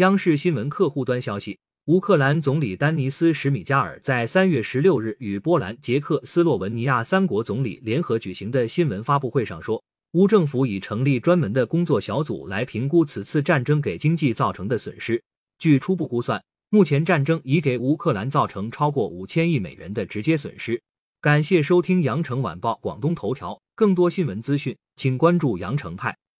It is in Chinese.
央视新闻客户端消息乌克兰总理丹尼斯什米加尔在三月十六日与波兰捷克斯洛文尼亚三国总理联合举行的新闻发布会上说乌政府已成立专门的工作小组来评估此次战争给经济造成的损失。据初步估算目前战争已给乌克兰造成超过五千亿美元的直接损失。感谢收听羊城晚报广东头条更多新闻资讯请关注羊城派。